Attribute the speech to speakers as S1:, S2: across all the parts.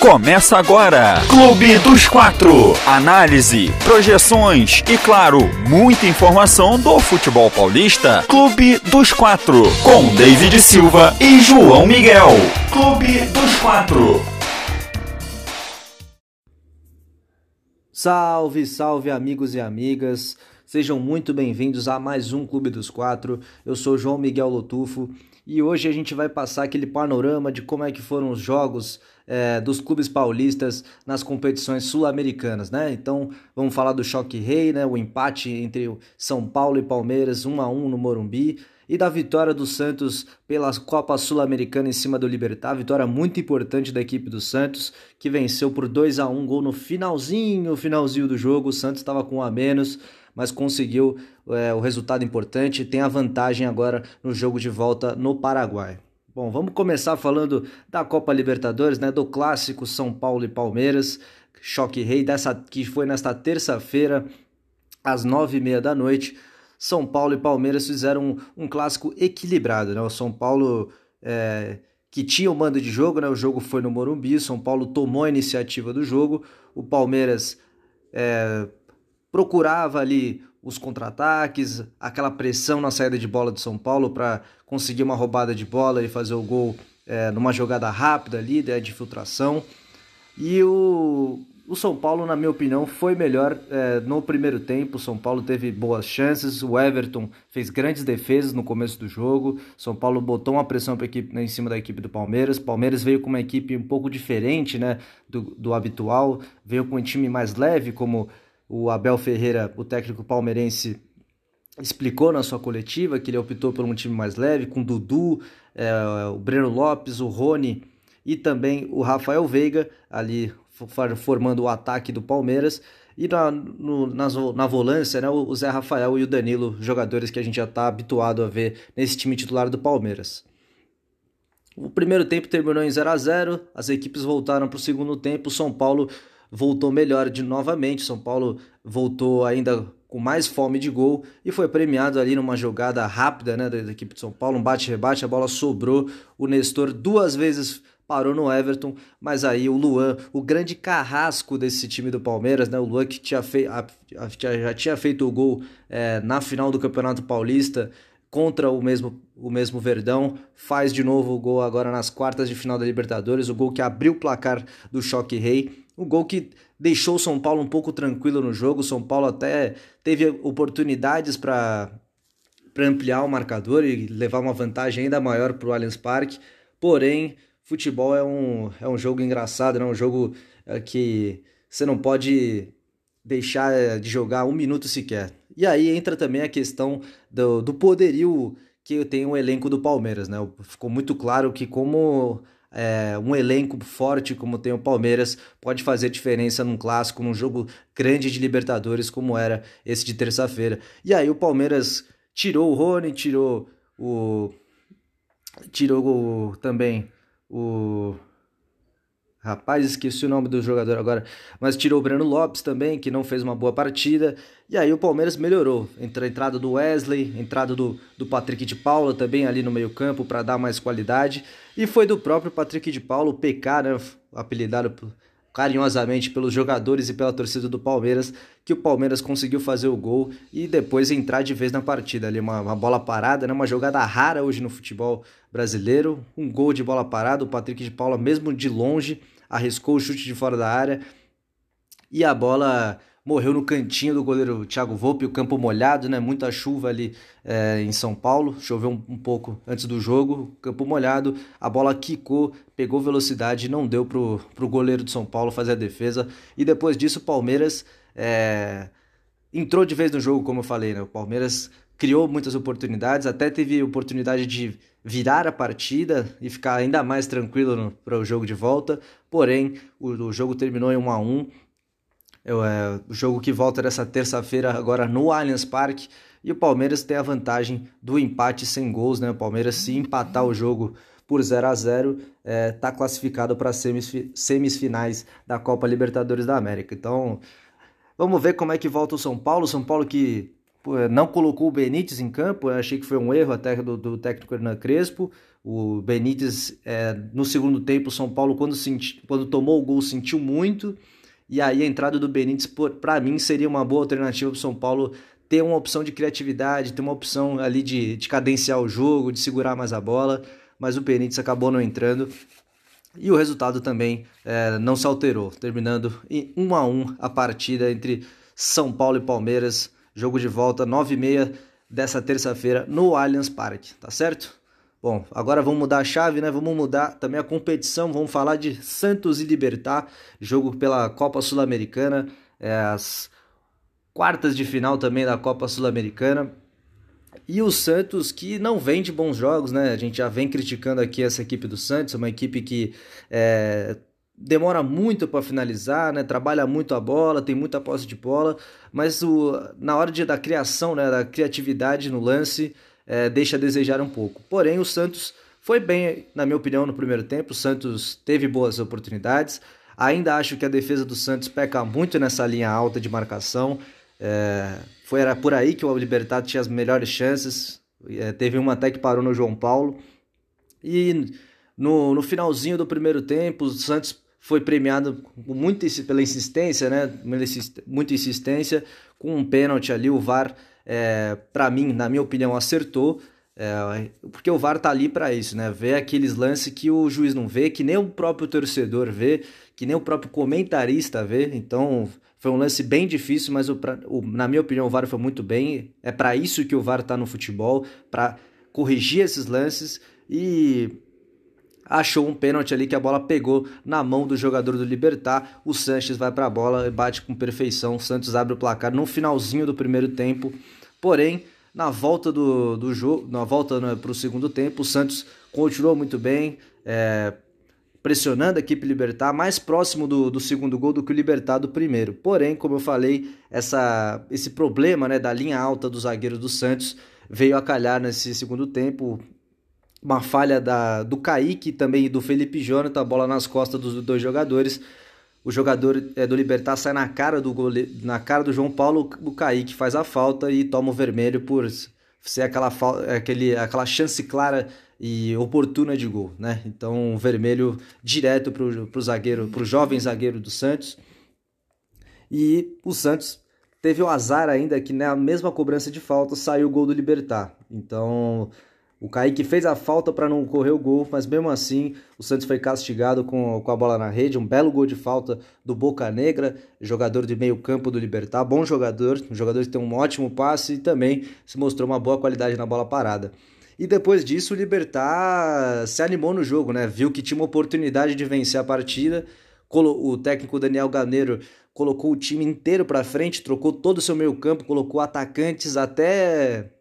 S1: Começa agora, Clube dos Quatro. Análise, projeções e, claro, muita informação do futebol paulista. Clube dos Quatro, com David Silva e João Miguel. Clube dos Quatro.
S2: Salve, salve, amigos e amigas. Sejam muito bem-vindos a mais um Clube dos Quatro. Eu sou João Miguel Lotufo e hoje a gente vai passar aquele panorama de como é que foram os jogos é, dos clubes paulistas nas competições sul-americanas, né? Então vamos falar do choque rei, né? O empate entre São Paulo e Palmeiras, 1 a 1 no Morumbi e da vitória do Santos pela Copa Sul-Americana em cima do Libertar, vitória muito importante da equipe do Santos, que venceu por 2 a 1 gol no finalzinho, finalzinho do jogo, o Santos estava com um a menos, mas conseguiu é, o resultado importante, tem a vantagem agora no jogo de volta no Paraguai. Bom, vamos começar falando da Copa Libertadores, né, do clássico São Paulo e Palmeiras, choque rei dessa que foi nesta terça-feira às nove e meia da noite. São Paulo e Palmeiras fizeram um, um clássico equilibrado, né? O São Paulo é, que tinha o mando de jogo, né? O jogo foi no Morumbi, São Paulo tomou a iniciativa do jogo, o Palmeiras é, procurava ali os contra-ataques, aquela pressão na saída de bola do São Paulo para conseguir uma roubada de bola e fazer o gol é, numa jogada rápida ali, né, de filtração. E o, o São Paulo, na minha opinião, foi melhor é, no primeiro tempo. O São Paulo teve boas chances. O Everton fez grandes defesas no começo do jogo. O São Paulo botou uma pressão equipe, né, em cima da equipe do Palmeiras. O Palmeiras veio com uma equipe um pouco diferente né, do, do habitual. Veio com um time mais leve, como o Abel Ferreira, o técnico palmeirense, explicou na sua coletiva que ele optou por um time mais leve, com Dudu, é, o Breno Lopes, o Rony e também o Rafael Veiga, ali formando o ataque do Palmeiras. E na, no, na, na volância, né, o Zé Rafael e o Danilo, jogadores que a gente já está habituado a ver nesse time titular do Palmeiras. O primeiro tempo terminou em 0 a 0 as equipes voltaram para o segundo tempo. O São Paulo voltou melhor de novamente. São Paulo voltou ainda com mais fome de gol e foi premiado ali numa jogada rápida né, da, equipe de São Paulo, um bate-rebate, a bola sobrou, o Nestor duas vezes parou no Everton, mas aí o Luan, o grande carrasco desse time do Palmeiras, né, o Luan que tinha fei, a, a, já tinha feito o gol é, na final do Campeonato Paulista, contra o mesmo, o mesmo Verdão, faz de novo o gol agora nas quartas de final da Libertadores, o gol que abriu o placar do Choque Rei, o gol que deixou o São Paulo um pouco tranquilo no jogo, o São Paulo até teve oportunidades para ampliar o marcador e levar uma vantagem ainda maior para o Allianz Parque, porém, futebol é um, é um jogo engraçado, é um jogo é, que você não pode deixar de jogar um minuto sequer. E aí entra também a questão do, do poderio que tem o elenco do Palmeiras, né? Ficou muito claro que como é, um elenco forte como tem o Palmeiras pode fazer diferença num clássico, num jogo grande de Libertadores como era esse de terça-feira. E aí o Palmeiras tirou o Rony, tirou o tirou o, também o Rapaz, esqueci o nome do jogador agora, mas tirou o Breno Lopes também, que não fez uma boa partida. E aí o Palmeiras melhorou. Entra a entrada do Wesley, entrada do, do Patrick de Paula também ali no meio-campo para dar mais qualidade. E foi do próprio Patrick de Paula, o PK, né, apelidado carinhosamente pelos jogadores e pela torcida do Palmeiras, que o Palmeiras conseguiu fazer o gol e depois entrar de vez na partida. Ali uma, uma bola parada, né? uma jogada rara hoje no futebol brasileiro, um gol de bola parada, o Patrick de Paula mesmo de longe arriscou o chute de fora da área e a bola morreu no cantinho do goleiro Thiago Volpe, o campo molhado, né? Muita chuva ali é, em São Paulo, choveu um, um, pouco antes do jogo, campo molhado, a bola quicou, pegou velocidade, não deu pro, pro goleiro de São Paulo fazer a defesa, e depois disso o Palmeiras é, entrou de vez no jogo, como eu falei, né? O Palmeiras criou muitas oportunidades, até teve oportunidade de virar a partida e ficar ainda mais tranquilo para o jogo de volta, porém o, o jogo terminou em 1 a 1 eu, é, o jogo que volta dessa terça-feira agora no Allianz Parque. E o Palmeiras tem a vantagem do empate sem gols, né? O Palmeiras, se empatar o jogo por 0 a 0 está é, tá classificado para as semifinais da Copa Libertadores da América. Então, vamos ver como é que volta o São Paulo. São Paulo que não colocou o Benítez em campo, eu achei que foi um erro até do, do técnico Hernan Crespo. O Benítez, é, no segundo tempo, o São Paulo, quando, senti, quando tomou o gol, sentiu muito. E aí a entrada do Benítez, para mim, seria uma boa alternativa para o São Paulo ter uma opção de criatividade, ter uma opção ali de, de cadenciar o jogo, de segurar mais a bola. Mas o Benítez acabou não entrando. E o resultado também é, não se alterou, terminando em 1 a 1 a partida entre São Paulo e Palmeiras. Jogo de volta, 9 e meia dessa terça-feira no Allianz Parque, tá certo? Bom, agora vamos mudar a chave, né? Vamos mudar também a competição. Vamos falar de Santos e Libertar, jogo pela Copa Sul-Americana, é, as quartas de final também da Copa Sul-Americana. E o Santos que não vem de bons jogos, né? A gente já vem criticando aqui essa equipe do Santos, uma equipe que é, demora muito para finalizar, né? Trabalha muito a bola, tem muita posse de bola, mas o, na hora de, da criação, né? Da criatividade no lance, é, deixa a desejar um pouco. Porém, o Santos foi bem, na minha opinião, no primeiro tempo. O Santos teve boas oportunidades. Ainda acho que a defesa do Santos peca muito nessa linha alta de marcação. É, foi era por aí que o Libertad tinha as melhores chances. É, teve uma até que parou no João Paulo. E no, no finalzinho do primeiro tempo, o Santos foi premiado muito pela insistência, né? Muita insistência, com um pênalti ali. O VAR é, para mim, na minha opinião, acertou. É, porque o VAR tá ali para isso, né? Ver aqueles lances que o juiz não vê, que nem o próprio torcedor vê, que nem o próprio comentarista vê. Então, foi um lance bem difícil, mas o, o, na minha opinião o VAR foi muito bem. É para isso que o VAR tá no futebol, para corrigir esses lances e achou um pênalti ali que a bola pegou na mão do jogador do Libertar. O Sanches vai para a bola e bate com perfeição. O Santos abre o placar no finalzinho do primeiro tempo. Porém, na volta do, do jogo, na volta né, para o segundo tempo, o Santos continuou muito bem, é, pressionando a equipe Libertar, mais próximo do, do segundo gol do que o Libertar do primeiro. Porém, como eu falei, essa, esse problema né, da linha alta do zagueiro do Santos veio a calhar nesse segundo tempo uma falha da, do Kaique também e do Felipe Jonathan, a bola nas costas dos dois jogadores. O jogador é, do Libertar sai na cara do na cara do João Paulo, o Kaique faz a falta e toma o vermelho por ser aquela, aquele, aquela chance clara e oportuna de gol, né? Então, vermelho direto para o zagueiro, para o jovem zagueiro do Santos. E o Santos teve o azar ainda que na mesma cobrança de falta saiu o gol do Libertar. Então, o Kaique fez a falta para não correr o gol, mas mesmo assim o Santos foi castigado com, com a bola na rede. Um belo gol de falta do Boca Negra, jogador de meio campo do Libertar. Bom jogador, um jogador que tem um ótimo passe e também se mostrou uma boa qualidade na bola parada. E depois disso o Libertar se animou no jogo, né? Viu que tinha uma oportunidade de vencer a partida. O técnico Daniel Ganeiro colocou o time inteiro para frente, trocou todo o seu meio campo, colocou atacantes até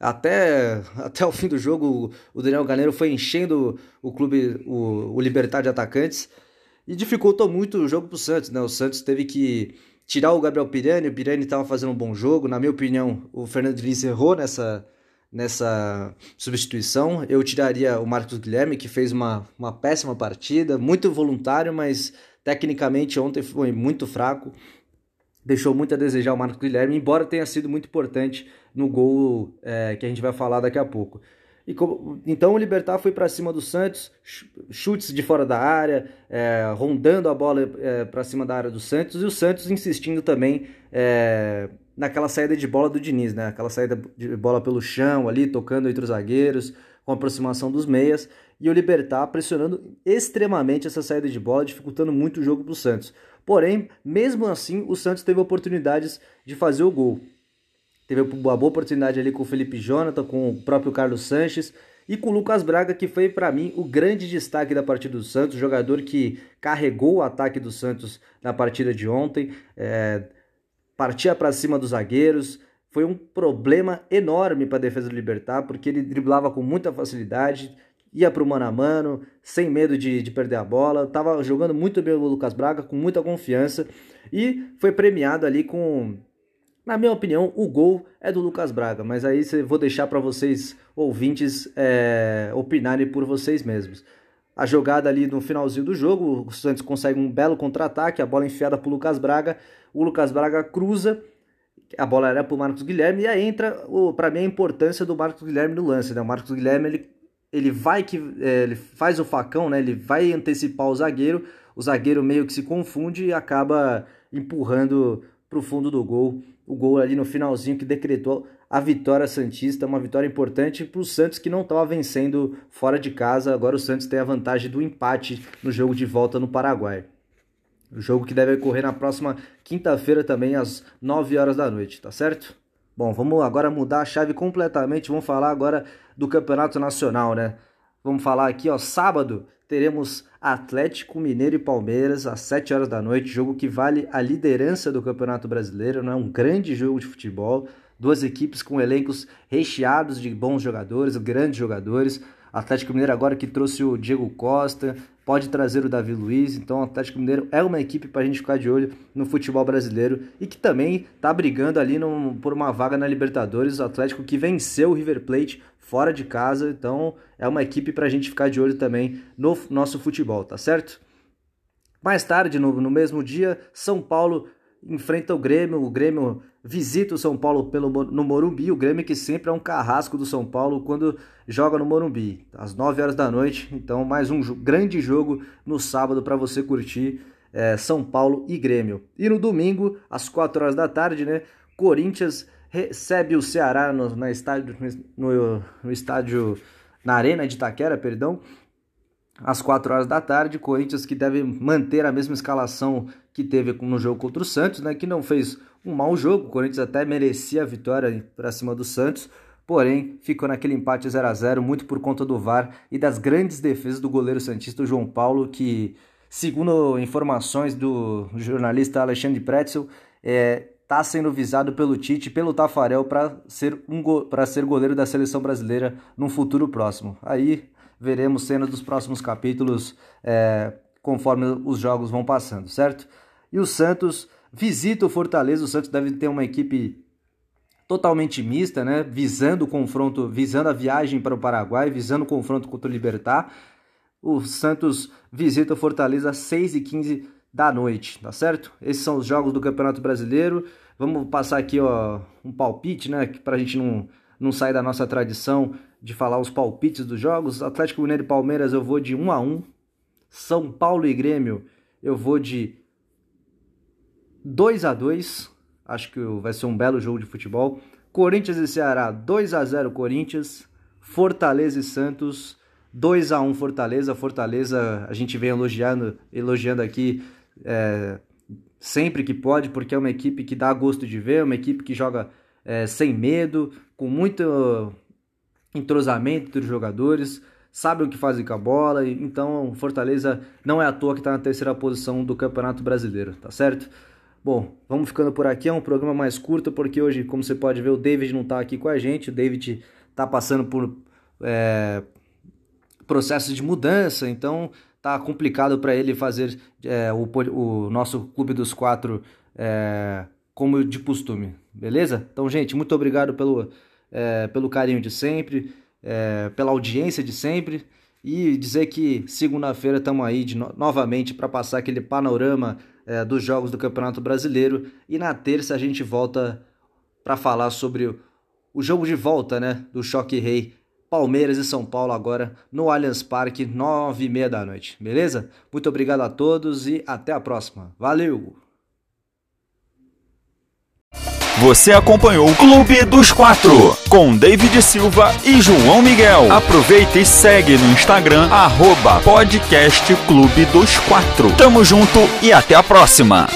S2: até, até o fim do jogo, o Daniel Ganeiro foi enchendo o clube, o, o Libertar de atacantes e dificultou muito o jogo para o Santos. Né? O Santos teve que tirar o Gabriel Pirani, o Pirani estava fazendo um bom jogo. Na minha opinião, o Fernando Diniz errou nessa, nessa substituição. Eu tiraria o Marcos Guilherme, que fez uma, uma péssima partida, muito voluntário, mas tecnicamente ontem foi muito fraco deixou muito a desejar o Marcos Guilherme, embora tenha sido muito importante no gol é, que a gente vai falar daqui a pouco. E como, então o Libertar foi para cima do Santos, chutes de fora da área, é, rondando a bola é, para cima da área do Santos, e o Santos insistindo também é, naquela saída de bola do Diniz, né? aquela saída de bola pelo chão ali, tocando entre os zagueiros, com aproximação dos meias, e o Libertar pressionando extremamente essa saída de bola, dificultando muito o jogo para o Santos. Porém, mesmo assim, o Santos teve oportunidades de fazer o gol. Teve uma boa oportunidade ali com o Felipe Jonathan, com o próprio Carlos Sanches e com o Lucas Braga, que foi para mim o grande destaque da partida do Santos, jogador que carregou o ataque do Santos na partida de ontem, é, partia para cima dos zagueiros. Foi um problema enorme para a defesa do Libertar, porque ele driblava com muita facilidade, ia para o mano a mano, sem medo de, de perder a bola, estava jogando muito bem o Lucas Braga, com muita confiança, e foi premiado ali com, na minha opinião, o gol é do Lucas Braga, mas aí vou deixar para vocês, ouvintes, é, opinarem por vocês mesmos. A jogada ali no finalzinho do jogo, o Santos consegue um belo contra-ataque, a bola enfiada para Lucas Braga, o Lucas Braga cruza, a bola era para o Marcos Guilherme e aí entra para mim a importância do Marcos Guilherme no lance, né? O Marcos Guilherme ele, ele vai que é, ele faz o facão, né? Ele vai antecipar o zagueiro, o zagueiro meio que se confunde e acaba empurrando para o fundo do gol. O gol ali no finalzinho que decretou a vitória Santista, uma vitória importante para o Santos que não estava vencendo fora de casa. Agora o Santos tem a vantagem do empate no jogo de volta no Paraguai. O jogo que deve ocorrer na próxima quinta-feira também às 9 horas da noite, tá certo? Bom, vamos agora mudar a chave completamente. Vamos falar agora do Campeonato Nacional, né? Vamos falar aqui, ó, sábado teremos Atlético Mineiro e Palmeiras às 7 horas da noite, jogo que vale a liderança do Campeonato Brasileiro, não é? Um grande jogo de futebol, duas equipes com elencos recheados de bons jogadores, grandes jogadores. Atlético Mineiro agora que trouxe o Diego Costa, pode trazer o Davi Luiz, então o Atlético Mineiro é uma equipe para a gente ficar de olho no futebol brasileiro e que também está brigando ali no, por uma vaga na Libertadores, o Atlético que venceu o River Plate fora de casa, então é uma equipe para a gente ficar de olho também no nosso futebol, tá certo? Mais tarde, no, no mesmo dia, São Paulo enfrenta o Grêmio, o Grêmio visita o São Paulo pelo, no Morumbi, o Grêmio que sempre é um carrasco do São Paulo quando joga no Morumbi, às 9 horas da noite, então mais um grande jogo no sábado para você curtir é, São Paulo e Grêmio. E no domingo, às 4 horas da tarde, né, Corinthians recebe o Ceará no, na estádio, no, no estádio, na Arena de Itaquera, perdão, às 4 horas da tarde. Corinthians que deve manter a mesma escalação que teve no jogo contra o Santos, né, que não fez um mau jogo. O Corinthians até merecia a vitória para cima do Santos, porém ficou naquele empate 0 a 0 muito por conta do VAR e das grandes defesas do goleiro santista João Paulo, que, segundo informações do jornalista Alexandre Pretzel, é, está sendo visado pelo Tite, pelo Tafarel, para ser, um para ser goleiro da seleção brasileira num futuro próximo. Aí veremos cenas dos próximos capítulos é, conforme os jogos vão passando, certo? E o Santos visita o Fortaleza. O Santos deve ter uma equipe totalmente mista, né? Visando o confronto, visando a viagem para o Paraguai, visando o confronto contra o Libertar. O Santos visita o Fortaleza às 6h15 da noite, tá certo? Esses são os jogos do Campeonato Brasileiro. Vamos passar aqui ó, um palpite, né? Para a gente não, não sair da nossa tradição de falar os palpites dos jogos. Atlético Mineiro e Palmeiras eu vou de 1 a 1 São Paulo e Grêmio eu vou de 2 a 2 Acho que vai ser um belo jogo de futebol. Corinthians e Ceará 2 a 0 Corinthians. Fortaleza e Santos 2 a 1 Fortaleza. Fortaleza a gente vem elogiando, elogiando aqui é, sempre que pode, porque é uma equipe que dá gosto de ver, uma equipe que joga é, sem medo, com muito entrosamento entre os jogadores, sabem o que fazem com a bola, então Fortaleza não é à toa que está na terceira posição do Campeonato Brasileiro, tá certo? Bom, vamos ficando por aqui, é um programa mais curto, porque hoje, como você pode ver, o David não está aqui com a gente, o David está passando por é, processos de mudança, então tá complicado para ele fazer é, o, o, nosso Clube dos Quatro é, como de costume, beleza? Então, gente, muito obrigado pelo, é, pelo carinho de sempre, é, pela audiência de sempre. E dizer que segunda-feira estamos aí de no novamente para passar aquele panorama é, dos jogos do Campeonato Brasileiro. E na terça a gente volta para falar sobre o, jogo de volta né, do Choque Rei Palmeiras e São Paulo agora no Allianz Parque, nove e meia da noite, beleza? Muito obrigado a todos e até a próxima. Valeu!
S1: Você acompanhou o Clube dos Quatro com David Silva e João Miguel. Aproveita e segue no Instagram, arroba podcast Clube dos Quatro. Tamo junto e até a próxima!